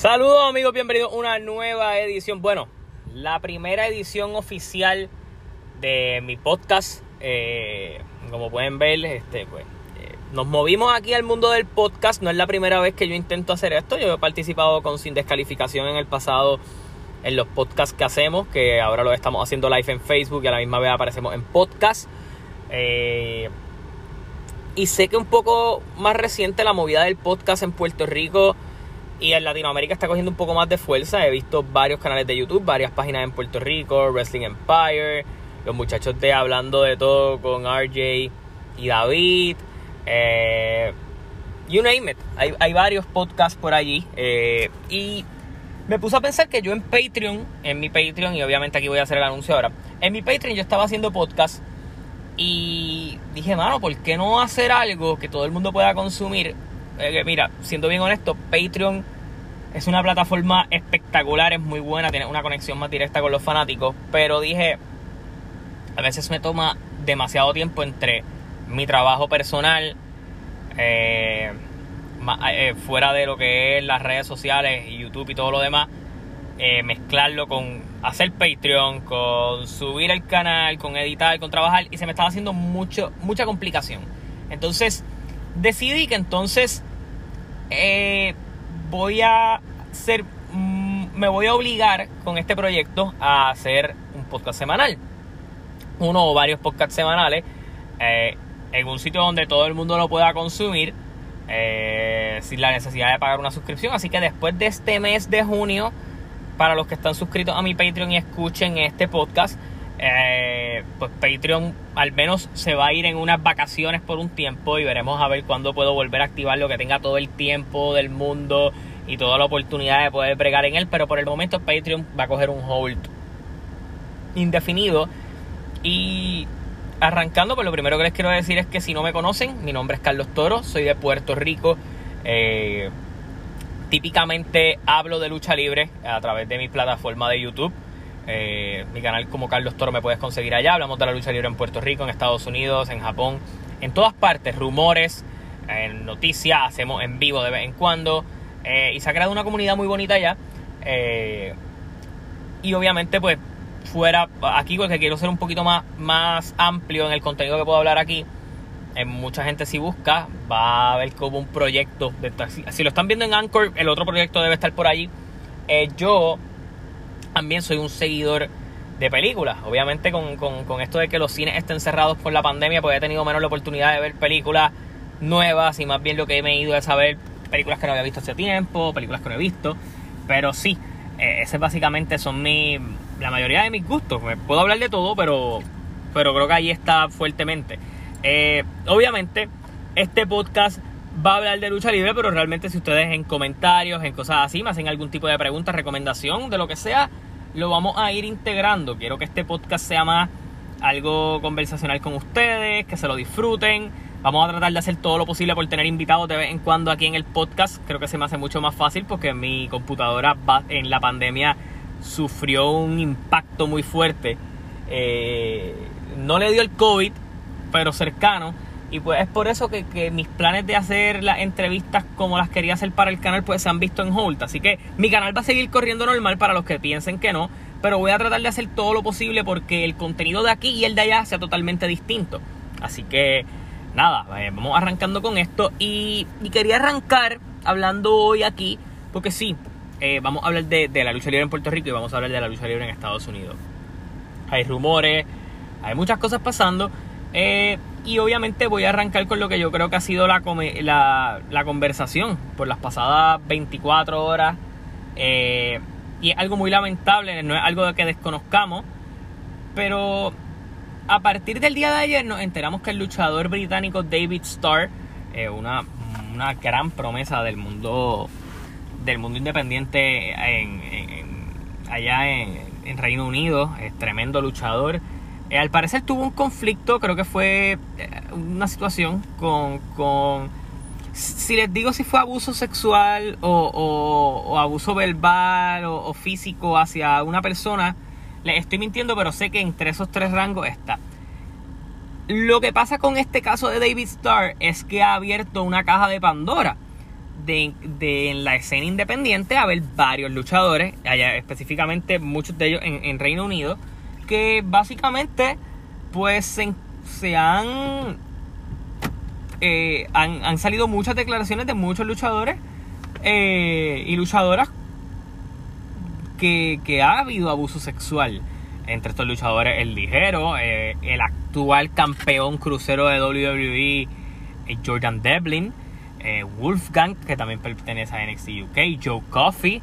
Saludos amigos, bienvenidos a una nueva edición. Bueno, la primera edición oficial de mi podcast. Eh, como pueden ver, este, pues, eh, nos movimos aquí al mundo del podcast. No es la primera vez que yo intento hacer esto. Yo he participado con Sin Descalificación en el pasado en los podcasts que hacemos, que ahora lo estamos haciendo live en Facebook y a la misma vez aparecemos en podcast. Eh, y sé que un poco más reciente la movida del podcast en Puerto Rico y en Latinoamérica está cogiendo un poco más de fuerza. He visto varios canales de YouTube, varias páginas en Puerto Rico, Wrestling Empire, los muchachos de Hablando de Todo con RJ y David. Eh, you name it. Hay, varios podcasts por allí. Eh, y me puse a pensar que yo en Patreon, en mi Patreon, y obviamente aquí voy a hacer el anuncio ahora, en mi Patreon yo estaba haciendo podcast y dije, mano, ¿por qué no hacer algo que todo el mundo pueda consumir eh, mira, siendo bien honesto, Patreon es una plataforma espectacular, es muy buena, tiene una conexión más directa con los fanáticos, pero dije, a veces me toma demasiado tiempo entre mi trabajo personal, eh, eh, fuera de lo que es las redes sociales y YouTube y todo lo demás, mezclarlo con hacer Patreon, con subir el canal, con editar, con trabajar, y se me estaba haciendo mucho, mucha complicación. Entonces, decidí que entonces eh, voy a ser, mm, me voy a obligar con este proyecto a hacer un podcast semanal. Uno o varios podcasts semanales eh, en un sitio donde todo el mundo lo pueda consumir eh, sin la necesidad de pagar una suscripción. Así que después de este mes de junio, para los que están suscritos a mi Patreon y escuchen este podcast, eh, pues Patreon al menos se va a ir en unas vacaciones por un tiempo y veremos a ver cuándo puedo volver a activar lo que tenga todo el tiempo del mundo y toda la oportunidad de poder bregar en él, pero por el momento Patreon va a coger un hold indefinido y arrancando, pues lo primero que les quiero decir es que si no me conocen, mi nombre es Carlos Toro, soy de Puerto Rico. Eh, típicamente hablo de lucha libre a través de mi plataforma de YouTube. Eh, mi canal como Carlos Toro me puedes conseguir allá. Hablamos de la lucha libre en Puerto Rico, en Estados Unidos, en Japón, en todas partes. Rumores, en noticias, hacemos en vivo de vez en cuando. Eh, y se ha creado una comunidad muy bonita allá. Eh, y obviamente, pues, fuera aquí, porque quiero ser un poquito más, más amplio en el contenido que puedo hablar aquí. Mucha gente si busca, va a ver como un proyecto. De, si, si, lo están viendo en Anchor, el otro proyecto debe estar por allí. yo también soy un seguidor de películas. Obviamente con, esto de que los cines estén cerrados por la pandemia, pues he tenido menos la oportunidad de ver películas nuevas y más bien lo que me he ido es saber películas que no había visto hace tiempo, películas que no he visto. Pero sí, eh, ese básicamente son mi, la mayoría de mis gustos. Puedo hablar de todo, pero, pero creo que ahí está fuertemente. Eh, obviamente, este podcast va a hablar de lucha libre, pero realmente si ustedes en comentarios, en cosas así, me hacen algún tipo de pregunta, recomendación, de lo que sea, lo vamos a ir integrando. Quiero que este podcast sea más algo conversacional con ustedes, que se lo disfruten. Vamos a tratar de hacer todo lo posible por tener invitados de vez en cuando aquí en el podcast. Creo que se me hace mucho más fácil porque mi computadora en la pandemia sufrió un impacto muy fuerte. Eh, no le dio el COVID, pero cercano y pues es por eso que, mis planes de hacer las entrevistas como las quería hacer para el canal pues se han visto en hold. Así que mi canal va a seguir corriendo normal para los que piensen que no. Pero voy a tratar de hacer todo lo posible porque el contenido de aquí y el de allá sea totalmente distinto. Así que nada, eh, vamos arrancando con esto. Y, quería arrancar hablando hoy aquí, porque sí, eh, vamos a hablar de, de la lucha libre en Puerto Rico y vamos a hablar de la lucha libre en Estados Unidos. Hay rumores, hay muchas cosas pasando. Eh, y obviamente voy a arrancar con lo que yo creo que ha sido la, la, conversación por las pasadas 24 horas. Eh, y es algo muy lamentable, no es algo que desconozcamos. Pero a partir del día de ayer nos enteramos que el luchador británico David Starr, eh, una, una, gran promesa del mundo del mundo independiente allá en, en Reino Unido, es tremendo luchador. Eh, al parecer tuvo un conflicto, creo que fue eh, una situación con, con si les digo si fue abuso sexual o, abuso verbal o, físico hacia una persona, les estoy mintiendo, pero sé que entre esos tres rangos está. Lo que pasa con este caso de David Starr es que ha abierto una caja de Pandora de, en la escena independiente haber varios luchadores, específicamente muchos de ellos en, Reino Unido, que básicamente pues se, han, eh, han, han salido muchas declaraciones de muchos luchadores eh, y luchadoras que, que, ha habido abuso sexual entre estos luchadores. El ligero, eh, el actual campeón crucero de WWE, Jordan Devlin, Wolfgang, que también pertenece a NXT UK, Joe Coffey.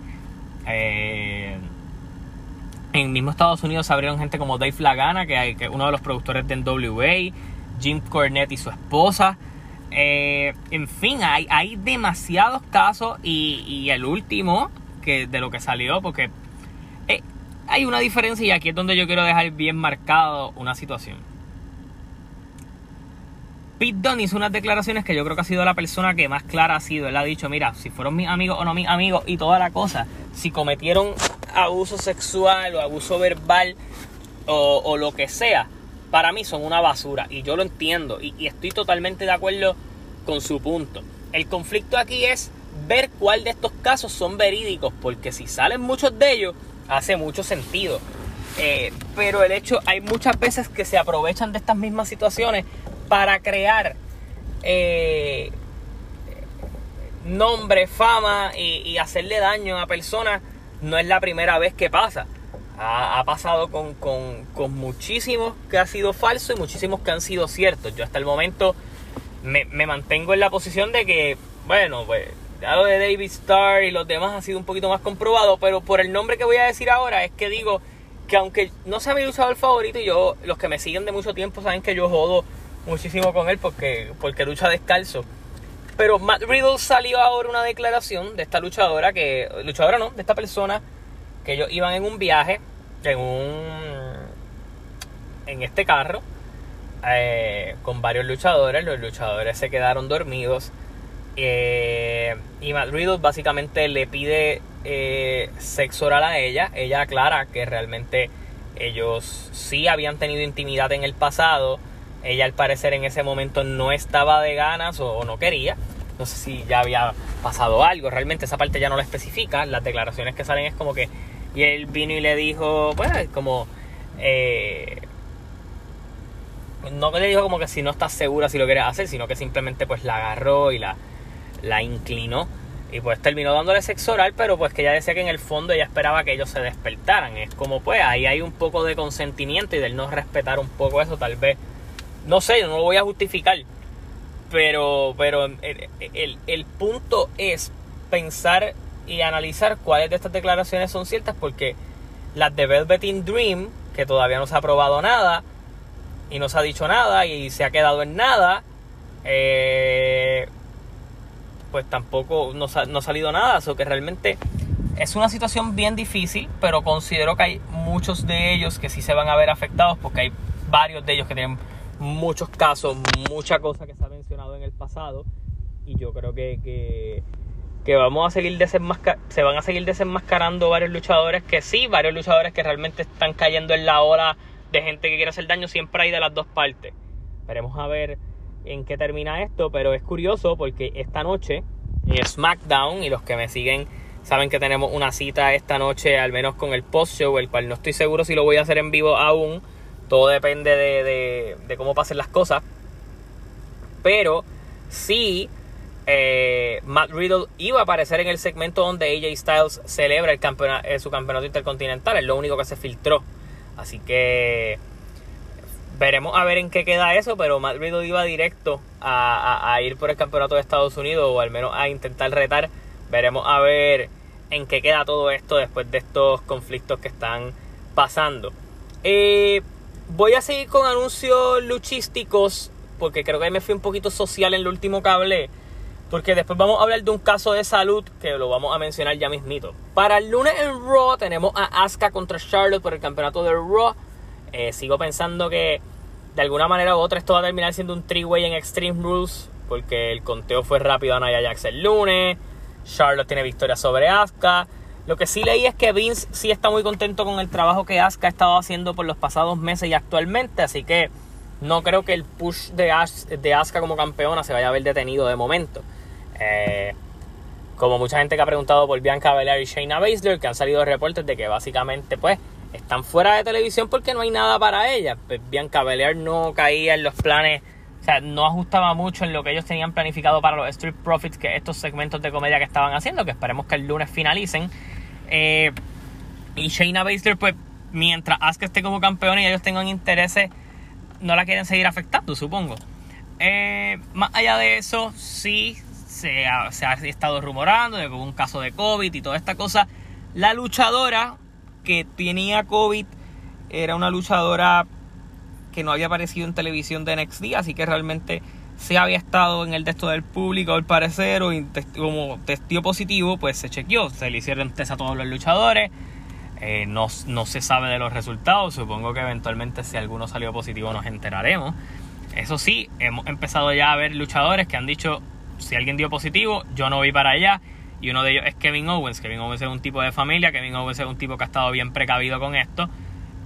En mismo Estados Unidos abrieron gente como Dave Lagana, que es uno de los productores de NWA, Jim Cornette y su esposa. Eh, en fin, hay, hay demasiados casos y, el último que de lo que salió, porque eh, hay una diferencia y aquí es donde yo quiero dejar bien marcado una situación. Pete Dunne hizo unas declaraciones que yo creo que ha sido la persona que más clara ha sido. Él ha dicho, mira, si fueron mis amigos o no mis amigos y toda la cosa, si cometieron abuso sexual o abuso verbal o lo que sea, para mí son una basura y yo lo entiendo y, estoy totalmente de acuerdo con su punto. El conflicto aquí es ver cuál de estos casos son verídicos, porque si salen muchos de ellos, hace mucho sentido. Eh, pero el hecho, hay muchas veces que se aprovechan de estas mismas situaciones para crear eh, nombre, fama y hacerle daño a personas. No es la primera vez que pasa. Ha, pasado con, con, muchísimos que ha sido falso y muchísimos que han sido ciertos. Yo hasta el momento me, mantengo en la posición de que, bueno, pues ya lo de David Starr y los demás ha sido un poquito más comprobado, pero por el nombre que voy a decir ahora es que digo que aunque no sea mi el favorito y yo, los que me siguen de mucho tiempo saben que yo jodo muchísimo con él porque, porque lucha descalzo. Pero Matt Riddle salió ahora una declaración de esta luchadora que, luchadora no, de esta persona que ellos iban en un viaje, en un. en este carro, eh, con varios luchadores. Los luchadores se quedaron dormidos. Eh, y Matt Riddle básicamente le pide eh, sexo oral a ella. Ella aclara que realmente ellos sí habían tenido intimidad en el pasado. Ella al parecer en ese momento no estaba de ganas o, no quería. No sé si ya había pasado algo. Realmente esa parte ya no la especifica. Las declaraciones que salen es como que y él vino y le dijo, pues, como. Eh, no le dijo como que si no estás segura si lo quieres hacer, sino que simplemente pues la agarró y la, la inclinó. Y pues terminó dándole sexo oral, pero pues que ella decía que en el fondo ella esperaba que ellos se despertaran. Es como pues ahí hay un poco de consentimiento y del no respetar un poco eso, tal vez. No sé, no lo voy a justificar. Pero, pero el, el, punto es pensar y analizar cuáles de estas declaraciones son ciertas porque las de Velveteen Dream, que todavía no se ha probado nada y no se ha dicho nada y se ha quedado en nada, eh, pues tampoco no, no ha salido nada, o que realmente es una situación bien difícil, pero considero que hay muchos de ellos que sí se van a ver afectados porque hay varios de ellos que tienen muchos casos, mucha cosa que se ha mencionado en el pasado y yo creo que que vamos a seguir se van a seguir desenmascarando varios luchadores que sí, varios luchadores que realmente están cayendo en la ola de gente que quiere hacer daño, siempre hay de las dos partes. Veremos a ver en qué termina esto, pero es curioso porque esta noche en SmackDown y los que me siguen saben que tenemos una cita esta noche, al menos con el post-show, el cual no estoy seguro si lo voy a hacer en vivo aún. Todo depende de, de cómo pasen las cosas. Pero sí eh, Matt Riddle iba a aparecer en el segmento donde AJ Styles celebra el eh, su campeonato intercontinental. Es lo único que se filtró. Así que veremos a ver en qué queda eso. Pero Matt Riddle iba directo a, ir por el campeonato de Estados Unidos o al menos a intentar retar. Veremos a ver en qué queda todo esto después de estos conflictos que están pasando. Eh, voy a seguir con anuncios luchísticos porque creo que me fui un poquito social en el último cable. Porque después vamos a hablar de un caso de salud que lo vamos a mencionar ya mismito. Para el lunes en Raw tenemos a Asuka contra Charlotte por el campeonato de Raw. Eh, sigo pensando que de alguna manera u otra esto va a terminar siendo un three-way en Extreme Rules. Porque el conteo fue rápido a Nia Jax el lunes. Charlotte tiene victoria sobre Asuka. Lo que sí leí es que Vince sí está muy contento con el trabajo que Asuka ha estado haciendo por los pasados meses y actualmente. Así que no creo que el push de, de Asuka como campeona se vaya a ver detenido de momento. Eh, como mucha gente que ha preguntado por Bianca Belair y Shayna Baszler, que han salido reportes de que básicamente pues están fuera de televisión porque no hay nada para ellas. Pues Bianca Belair no caía en los planes, o sea, no ajustaba mucho en lo que ellos tenían planificado para los Street Profits, que estos segmentos de comedia que estaban haciendo, que esperemos que el lunes finalicen. Eh, y Shayna Baszler, pues mientras Asuka esté como campeón y ellos tengan intereses, no la quieren seguir afectando, supongo. Eh, más allá de eso, sí se ha, se ha estado rumorando de que hubo un caso de COVID y toda esta cosa. La luchadora que tenía COVID era una luchadora que no había aparecido en televisión de NXT, así que realmente se había estado en el texto del público al parecer o como testigo positivo, pues se chequeó, se le hicieron test a todos los luchadores. Eh, no, no, se sabe de los resultados. Supongo que eventualmente si alguno salió positivo nos enteraremos. Eso sí, hemos empezado ya a ver luchadores que han dicho, si alguien dio positivo, yo no voy para allá. Y uno de ellos es Kevin Owens. Kevin Owens es un tipo de familia, Kevin Owens es un tipo que ha estado bien precavido con esto.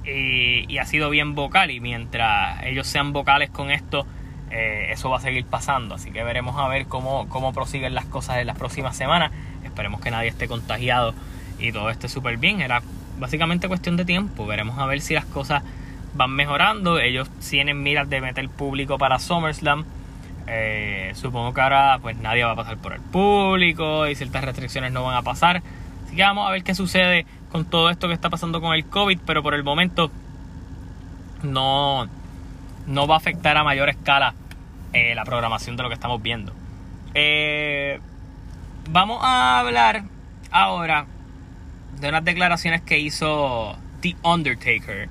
Y, ha sido bien vocal. Y mientras ellos sean vocales con esto, eh, eso va a seguir pasando. Así que veremos a ver cómo, cómo prosiguen las cosas en las próximas semanas. Esperemos que nadie esté contagiado y todo esté súper bien. Era básicamente cuestión de tiempo. Veremos a ver si las cosas van mejorando. Ellos tienen miras de meter público para SummerSlam. Eh, supongo que ahora pues nadie va a pasar por el público y ciertas restricciones no van a pasar. Así que vamos a ver qué sucede con todo esto que está pasando con el COVID, pero por el momento no, no va a afectar a mayor escala eh, la programación de lo que estamos viendo. Eh, vamos a hablar ahora de unas declaraciones que hizo The Undertaker.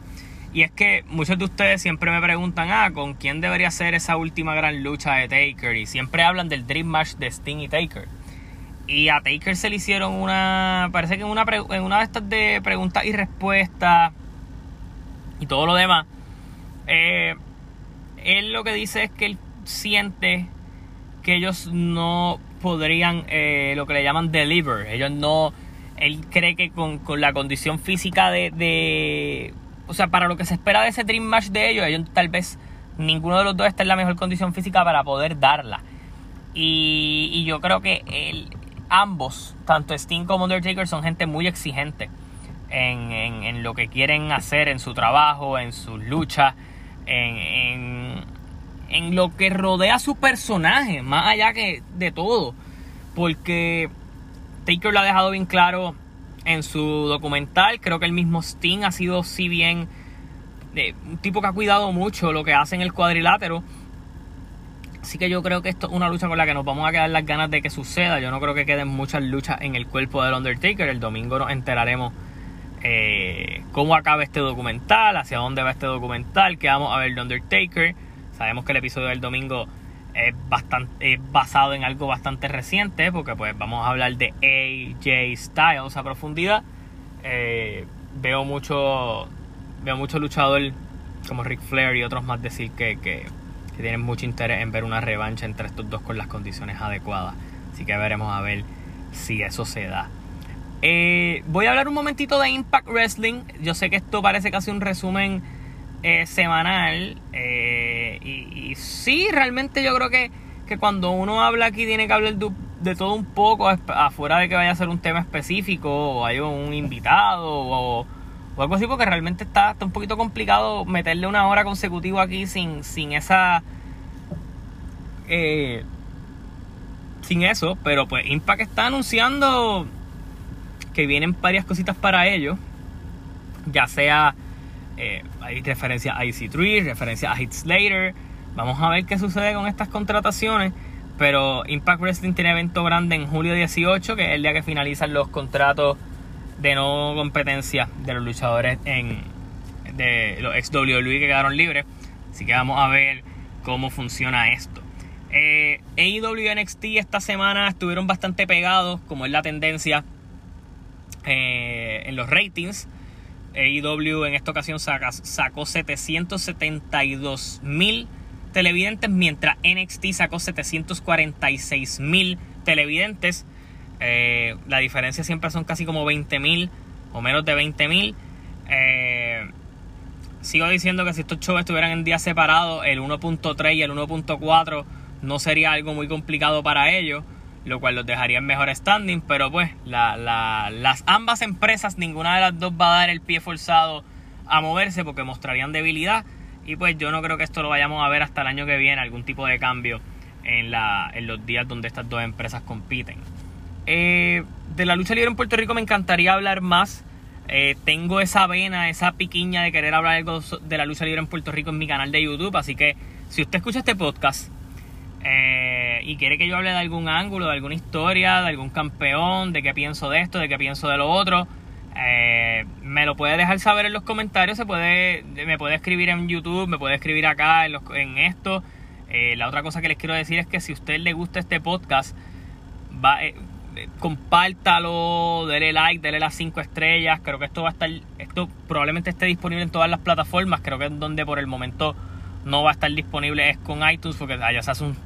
Y es que muchos de ustedes siempre me preguntan, ah, ¿con quién debería ser esa última gran lucha de Taker? Y siempre hablan del Dream Match de Sting y Taker. Y a Taker se le hicieron una, parece que en una, en una de estas de preguntas y respuestas y todo lo demás, eh, él lo que dice es que él siente que ellos no podrían, eh, lo que le llaman deliver, ellos no él cree que con, la condición física de, O sea, para lo que se espera de ese Dream Match de ellos, ellos tal vez ninguno de los dos está en la mejor condición física para poder darla. Y, yo creo que ambos, tanto Sting como Undertaker, son gente muy exigente en, en, lo que quieren hacer en su trabajo, en sus luchas, en lo que rodea a su personaje, más allá que de todo. Porque Taker lo ha dejado bien claro en su documental. Creo que el mismo Sting ha sido, si bien, eh, un tipo que ha cuidado mucho lo que hace en el cuadrilátero. Así que yo creo que esto es una lucha con la que nos vamos a quedar las ganas de que suceda. Yo no creo que queden muchas luchas en el cuerpo del Undertaker. El domingo nos enteraremos eh, cómo acaba este documental, hacia dónde va este documental, que vamos a ver de Undertaker. Sabemos que el episodio del domingo es bastante basado en algo bastante reciente porque pues vamos a hablar de AJ Styles a profundidad. Eh, veo mucho veo mucho luchador como Ric Flair y otros más decir que, que, tienen mucho interés en ver una revancha entre estos dos con las condiciones adecuadas. Así que veremos a ver si eso se da. Eh, voy a hablar un momentito de Impact Wrestling. Yo sé que esto parece casi un resumen eh, semanal. Eh, y, sí, realmente yo creo que, que, cuando uno habla aquí tiene que hablar de, todo un poco, afuera de que vaya a ser un tema específico o hay un invitado o, algo así, porque realmente está, está, un poquito complicado meterle una hora consecutiva aquí sin, sin esa... Eh, sin eso, pero pues Impact está anunciando que vienen varias cositas para ellos, ya sea eh, hay referencia a EC3, referencia a Hit Slater. Vamos a ver qué sucede con estas contrataciones. Pero Impact Wrestling tiene evento grande en julio 18, que es el día que finalizan los contratos de no competencia de los luchadores en, de los ex WWE que quedaron libres. Así que vamos a ver cómo funciona esto. Eh, AEW NXT esta semana estuvieron bastante pegados, como es la tendencia eh, en los ratings. AEW en esta ocasión sacó 772 mil televidentes, mientras NXT sacó 746 mil televidentes. Eh, la diferencia siempre son casi como 20 mil o menos de 20 mil. Eh, sigo diciendo que si estos shows estuvieran en días separados, el 1.3 y el 1.4 no sería algo muy complicado para ellos. Lo cual los dejaría en mejor standing, pero pues las ambas empresas, ninguna de las dos va a dar el pie forzado a moverse porque mostrarían debilidad y pues yo no creo que esto lo vayamos a ver hasta el año que viene, algún tipo de cambio en, la, en los días donde estas dos empresas compiten. Eh, de la lucha libre en Puerto Rico me encantaría hablar más. Eh, tengo esa vena, esa piquiña de querer hablar algo de la lucha libre en Puerto Rico en mi canal de YouTube. Así que si usted escucha este podcast eh, y quiere que yo hable de algún ángulo, de alguna historia, de algún campeón, de qué pienso de esto, de qué pienso de lo otro, me lo puede dejar saber en los comentarios. Se puede, me puede escribir en YouTube, me puede escribir acá en, en esto. la otra cosa que les quiero decir es que si a usted le gusta este podcast, va, compártalo, dele like, dele las 5 estrellas. Creo que esto va a estar, esto probablemente esté disponible en todas las plataformas. Creo que es donde por el momento no va a estar disponible es con iTunes porque allá se hace un,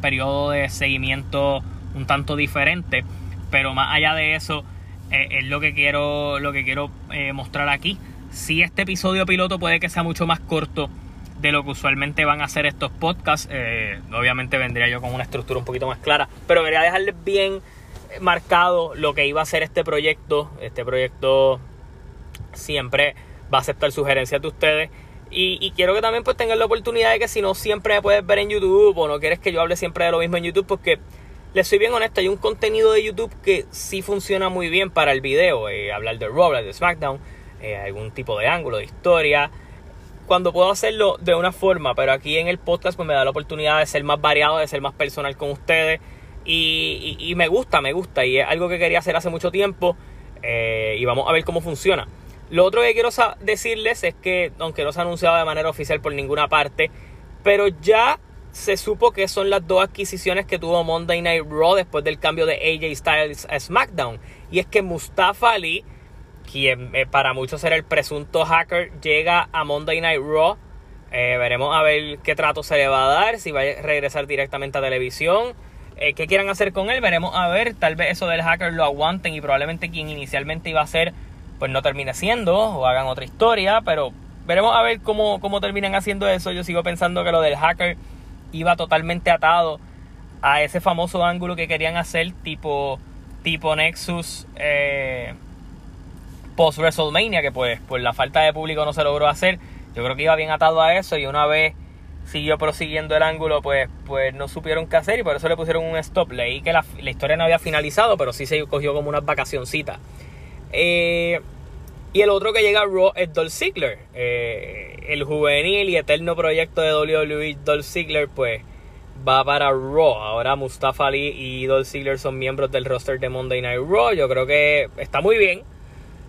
periodo de seguimiento un tanto diferente. Pero más allá de eso, eh, es lo que quiero, lo que quiero eh, mostrar aquí. Si este episodio piloto puede que sea mucho más corto de lo que usualmente van a hacer estos podcasts. Eh, obviamente vendría yo con una estructura un poquito más clara, pero quería dejarles bien marcado lo que iba a ser este proyecto. Este proyecto siempre va a aceptar sugerencias de ustedes. Y, quiero que también pues tengan la oportunidad de que si no siempre me puedes ver en YouTube o no quieres que yo hable siempre de lo mismo en YouTube, porque les soy bien honesto, hay un contenido de YouTube que sí funciona muy bien para el video. Eh, hablar de Raw, de SmackDown, eh, algún tipo de ángulo, de historia cuando puedo hacerlo de una forma, pero aquí en el podcast pues me da la oportunidad de ser más variado, de ser más personal con ustedes y, me gusta, me gusta y es algo que quería hacer hace mucho tiempo eh, y vamos a ver cómo funciona. Lo otro que quiero decirles es que, aunque no se ha anunciado de manera oficial por ninguna parte, pero ya se supo que son las dos adquisiciones que tuvo Monday Night Raw después del cambio de AJ Styles a SmackDown. Y es que Mustafa Ali quien eh, para muchos era el presunto hacker, llega a Monday Night Raw. Eh, veremos a ver qué trato se le va a dar, si va a regresar directamente a televisión. Eh, qué quieran hacer con él, veremos a ver. Tal vez eso del hacker lo aguanten y probablemente quien inicialmente iba a ser, pues no termine siendo o hagan otra historia. Pero veremos a ver cómo, cómo terminan haciendo eso. Yo sigo pensando que lo del hacker iba totalmente atado a ese famoso ángulo que querían hacer, tipo, tipo Nexus. Eh, post WrestleMania, que pues por la falta de público no se logró hacer. Yo creo que iba bien atado a eso y una vez siguió prosiguiendo el ángulo, pues, pues no supieron qué hacer y por eso le pusieron un stop. Leí que la, historia no había finalizado, pero sí se cogió como unas vacacioncitas. Eh, y el otro que llega a Raw es Dolph Ziggler. Eh, el juvenil y eterno proyecto de WWE, Dolph Ziggler, pues va para Raw. Ahora Mustafa Ali y Dolph Ziggler son miembros del roster de Monday Night Raw. Yo creo que está muy bien.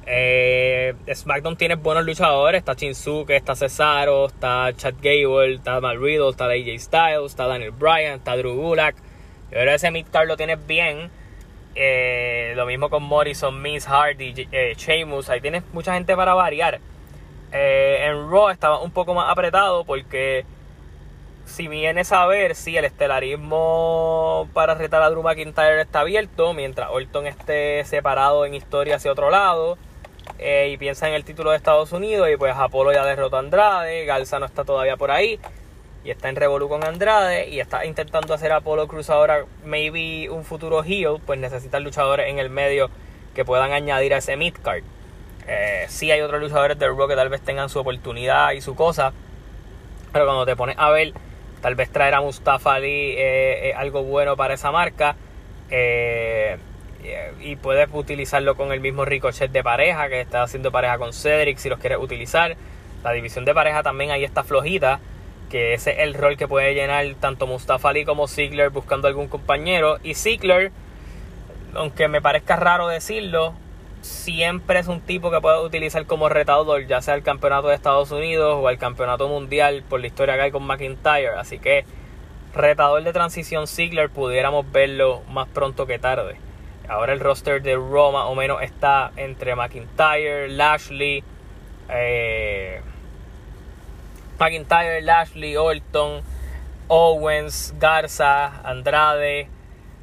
Eh, SmackDown tiene buenos luchadores. Está Shinsuke, está Cesaro, está Chad Gable, está Mal Riddle, está AJ Styles, está Daniel Bryan, está Drew Gulak. Yo creo que ese midcard lo tienes bien. Eh, lo mismo con Morrison, Miss Hardy, eh, Sheamus. Ahí tienes mucha gente para variar. Eh, en Raw estaba un poco más apretado porque si vienes a ver, si el estelarismo para retar a Drew McIntyre está abierto, mientras Orton esté separado en historia hacia otro lado. Eh, y piensa en el título de Estados Unidos y pues Apolo ya derrotó a Andrade, Garza no está todavía por ahí y está en Revolu con Andrade y está intentando hacer Apolo Cruz ahora maybe un futuro heel, pues necesitan luchadores en el medio que puedan añadir a ese midcard. Eh, sí hay otros luchadores del Raw que tal vez tengan su oportunidad y su cosa, pero cuando te pones a ver, tal vez traer a Mustafa Ali eh, algo bueno para esa marca. Eh, y puedes utilizarlo con el mismo Ricochet de pareja que está haciendo pareja con Cedric si los quieres utilizar. La división de pareja también ahí está flojita, que ese es el rol que puede llenar tanto Mustafa Ali como Ziggler buscando algún compañero. Y Ziggler, aunque me parezca raro decirlo, siempre es un tipo que puede utilizar como retador, ya sea el campeonato de Estados Unidos o el campeonato mundial por la historia que hay con McIntyre. Así que retador de transición Ziggler pudiéramos verlo más pronto que tarde. Ahora el roster de Roma o menos está entre McIntyre, Lashley, eh, McIntyre, Lashley, Orton, Owens, Garza, Andrade,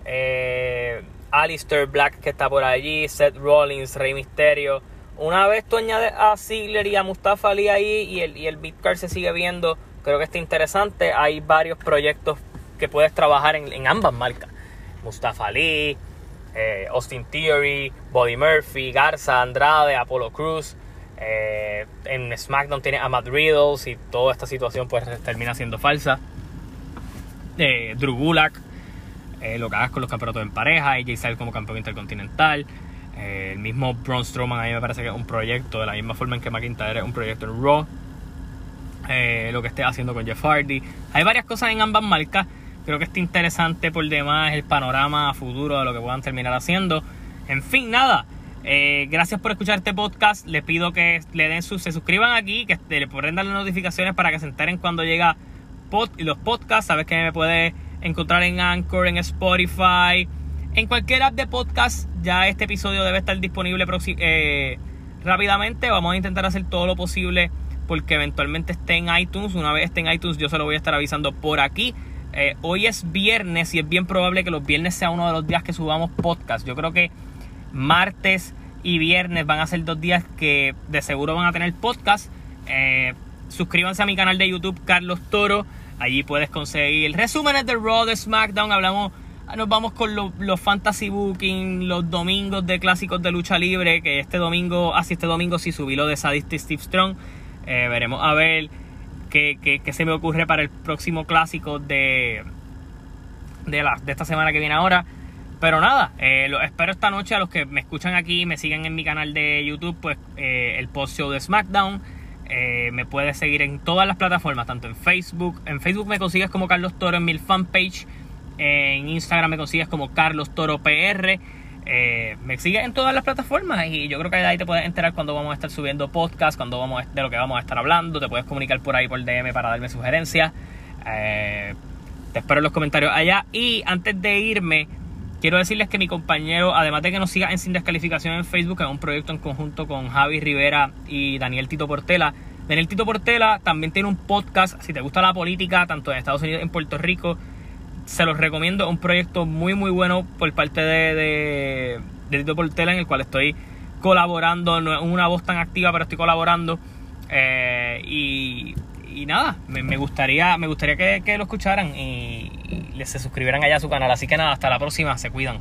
eh, Alistair Black que está por allí, Seth Rollins, Rey Mysterio. Una vez tú añades a Ziggler y a Mustafa Ali ahí y el, y el se sigue viendo, creo que está interesante. Hay varios proyectos que puedes trabajar en ambas marcas. Mustafa Ali, eh, Austin Theory, Body Murphy, Garza, Andrade, Apollo Cruz. Eh, en SmackDown tiene a Matt Riddles y toda esta situación pues termina siendo falsa. Eh, Drew Gulak, lo que hagas con los campeonatos en pareja, AJ Styles como campeón intercontinental. el mismo Braun Strowman a mí me parece que es un proyecto, de la misma forma en que McIntyre es un proyecto en Raw. lo que esté haciendo con Jeff Hardy. Hay varias cosas en ambas marcas Creo que está interesante por demás el panorama futuro de lo que puedan terminar haciendo. En fin, nada. Eh, gracias por escuchar este podcast. Les pido que le den se suscriban aquí, que le pueden dar las notificaciones para que se enteren cuando llega los podcasts. Sabes que me puedes encontrar en Anchor, en Spotify, en cualquier app de podcast. Ya este episodio debe estar disponible eh, rápidamente. Vamos a intentar hacer todo lo posible porque eventualmente esté en iTunes. Una vez esté en iTunes, yo se lo voy a estar avisando por aquí. Eh, hoy es viernes y es bien probable que los viernes sea uno de los días que subamos podcast. Yo creo que martes y viernes van a ser dos días que de seguro van a tener podcast. Eh, suscríbanse a mi canal de YouTube, Carlos Toro. Allí puedes conseguir resúmenes de Raw, de SmackDown. Hablamos, nos vamos con los fantasy booking, los domingos de clásicos de lucha libre. Que este domingo, así este domingo sí subí lo de Sadistic Steve Strong. Eh, veremos a ver que, se me ocurre para el próximo clásico de, de, la, de esta semana que viene ahora. Pero nada, eh, lo espero esta noche a los que me escuchan aquí, me siguen en mi canal de YouTube, pues eh, el post show de SmackDown. Eh, me puedes seguir en todas las plataformas, tanto en Facebook. En Facebook me consigues como Carlos Toro en mi fanpage. En Instagram me consigues como Carlos Toro PR. Me sigue en todas las plataformas y yo creo que ahí te puedes enterar cuando vamos a estar subiendo podcast, cuando vamos de lo que vamos a estar hablando, te puedes comunicar por ahí por DM para darme sugerencias. Te espero en los comentarios allá y antes de irme quiero decirles que mi compañero, además de que nos siga en Sin Descalificación en Facebook, es un proyecto en conjunto con Javi Rivera y Daniel Tito Portela. Daniel Tito Portela también tiene un podcast, si te gusta la política, tanto en Estados Unidos como en Puerto Rico, se los recomiendo. Un proyecto muy, muy bueno por parte de, de, de Tito Portela, en el cual estoy colaborando. No es una voz tan activa, pero estoy colaborando. Eh, y, nada, me, gustaría, me gustaría que, lo escucharan y se suscribieran allá a su canal. Así que nada, hasta la próxima. Se cuidan.